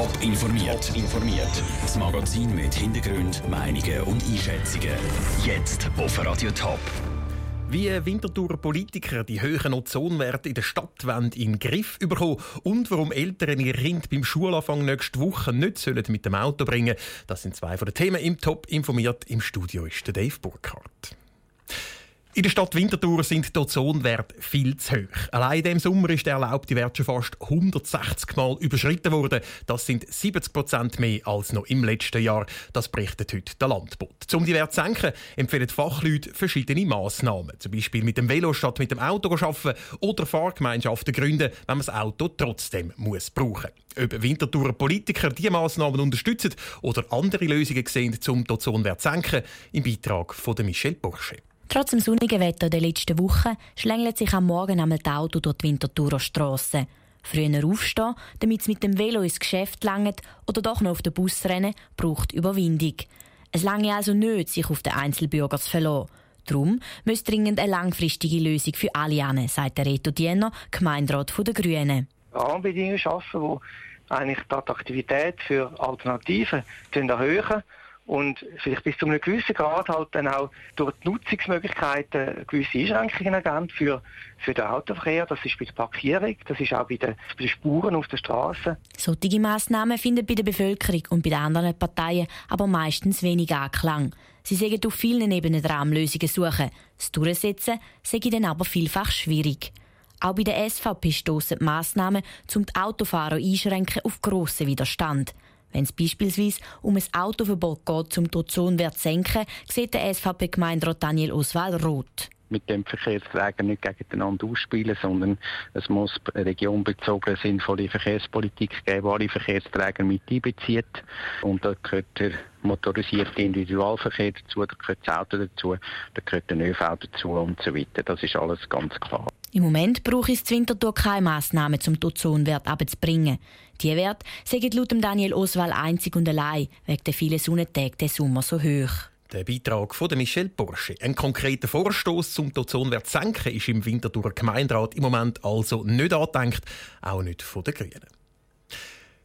Top informiert. informiert. Das Magazin mit Hintergrund, Meinungen und Einschätzungen. Jetzt auf Radio Top. Wie Winterthurer Politiker die hohen Ozonwerte in der Stadt in Griff bekommen und warum Eltern ihr Kind beim Schulanfang nächste Woche nicht mit dem Auto bringen das sind zwei von den Themen im Top informiert. Im Studio ist der Dave Burkhardt. In der Stadt Winterthur sind die Ozonwerte viel zu hoch. Allein in diesem Sommer ist der erlaubte Wert schon fast 160 Mal überschritten worden. Das sind 70 Prozent mehr als noch im letzten Jahr. Das berichtet heute der Landbot. Um die Werte zu senken, empfehlen Fachleute verschiedene Massnahmen. Zum Beispiel mit dem Velo statt mit dem Auto arbeiten oder Fahrgemeinschaften gründen, wenn man das Auto trotzdem muss brauchen Ob Winterthurer Politiker diese Massnahmen unterstützen oder andere Lösungen sehen, um den Ozonwert zu senken, im Beitrag von Michel Bursche. Trotz dem sonnigen Wetter der letzten Woche schlängelt sich am Morgen einmal das Auto durch die Winterthurer Strasse. Früher aufstehen, damit es mit dem Velo ins Geschäft langt oder doch noch auf den Bus rennen, braucht Überwindung. Es lange also nicht, sich auf den Einzelbürger zu verlassen. Darum müsste dringend eine langfristige Lösung für alle an, sagt der Reto Diener, Gemeinderat der Grünen. Rahmenbedingungen schaffen, die eigentlich die Attraktivität für Alternativen erhöhen und vielleicht bis zu einem gewissen Grad halt dann auch durch die Nutzungsmöglichkeiten gewisse Einschränkungen geben für, für den Autoverkehr. Das ist bei der Parkierung, das ist auch bei den, bei den Spuren auf der Straße. Solche Massnahmen finden bei der Bevölkerung und bei den anderen Parteien aber meistens wenig Anklang. Sie sagen auf vielen Ebenen Rahmenlösungen suchen. Das Durchsetzen sei dann aber vielfach schwierig. Auch bei der SVP stoßen Massnahmen, um die Autofahrer einschränken auf grossen Widerstand. Wenn es beispielsweise um ein Autoverbot geht, um die Ozonwert zu senken, sieht der SVP-Gemeinderat Daniel Oswald rot mit dem Verkehrsträger nicht gegeneinander ausspielen, sondern es muss regionbezogen sinnvolle Verkehrspolitik geben, die alle Verkehrsträger mit einbezieht. Und da gehört der motorisierte Individualverkehr dazu, da gehört das Auto dazu, da gehört der ÖV dazu und so weiter. Das ist alles ganz klar. Im Moment brauche es Winterthur keine Massnahmen, um den Ozonwert abzubringen. Die Wert sind laut Daniel Oswald einzig und allein wegen der vielen Sonnentage des Sommer so hoch. Der Beitrag von Michel Porsche. Ein konkreter Vorstoß zum Ozonwert senken ist im Winterthurer Gemeinderat im Moment also nicht angedenkt, auch nicht von den Grünen.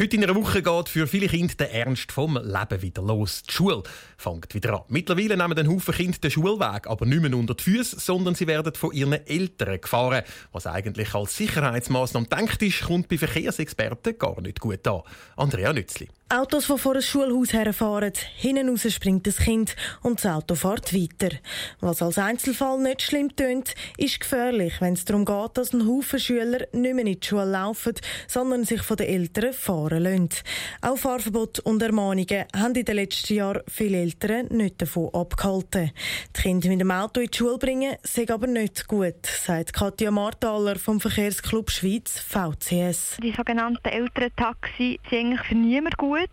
Heute in einer Woche geht für viele Kinder der Ernst vom Leben wieder los. Die Schule fängt wieder an. Mittlerweile nehmen ein Haufen Kinder den Schulweg aber nicht mehr unter die Füße, sondern sie werden von ihren Eltern gefahren. Was eigentlich als Sicherheitsmaßnahme denkt ist, kommt bei Verkehrsexperten gar nicht gut an. Andrea Nützli. Autos, die vor ein Schulhaus herfahren, hinten raus springt das Kind und das Auto fährt weiter. Was als Einzelfall nicht schlimm tönt, ist gefährlich, wenn es darum geht, dass ein Haufen Schüler nicht mehr in die Schule laufen, sondern sich von den Eltern fahren lassen. Auch Fahrverbot und Ermahnungen haben in den letzten Jahren viele Eltern nicht davon abgehalten. Die Kinder mit dem Auto in die Schule bringen, sei aber nicht gut, sagt Katja Marthaler vom Verkehrsclub Schweiz VCS. Die sogenannten Elterntaxi sind eigentlich für niemanden gut.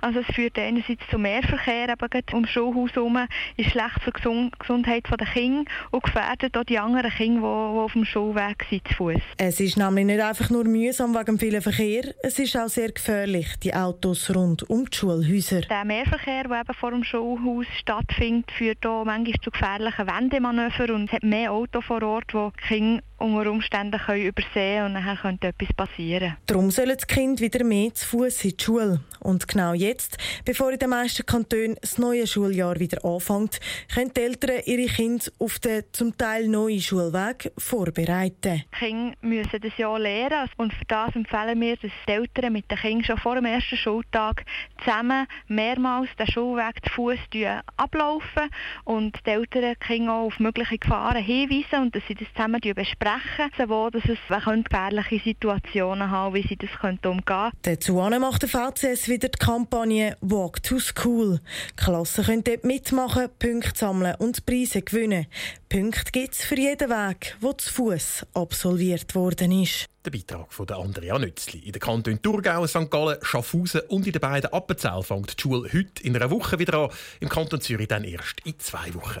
Also es führt einerseits zu mehr Verkehr eben um Schulhaus herum, ist schlecht für die Gesundheit der Kinder und gefährdet auch die anderen Kinder, die, auf dem Schulweg sind, zu Fuß. Es ist nämlich nicht einfach nur mühsam wegen dem vielen Verkehr, es ist auch sehr gefährlich, die Autos rund um die Schulhäuser. Der Mehrverkehr, der eben vor dem Schulhaus stattfindet, führt auch manchmal zu gefährlichen Wendemanövern und es hat mehr Autos vor Ort, die Kinder unter Umständen können übersehen und dann könnte etwas passieren. Darum sollen die Kinder wieder mehr zu Fuß in die Schule. Und genau jetzt, bevor in den meisten Kantonen das neue Schuljahr wieder anfängt, können die Eltern ihre Kinder auf den zum Teil neuen Schulweg vorbereiten. Die Kinder müssen das Jahr lernen und für das empfehlen wir, dass die Eltern mit den Kindern schon vor dem ersten Schultag zusammen mehrmals den Schulweg zu Fuß ablaufen und die Eltern die Kinder auch auf mögliche Gefahren hinweisen und dass sie das zusammen besprechen, wo dass es gefährliche Situationen haben, wie sie das umgehen können. Dazu macht der VCS wieder die Kampagne Walk to School. Die Klassen können dort mitmachen, Punkte sammeln und Preise gewinnen. Punkte gibt es für jeden Weg, der zu Fuß absolviert worden ist. Der Beitrag von Andrea Nützli. In den Kantonen Thurgau, St. Gallen, Schaffhausen und in den beiden Appenzell fängt die Schule heute in einer Woche wieder an. Im Kanton Zürich dann erst in zwei Wochen.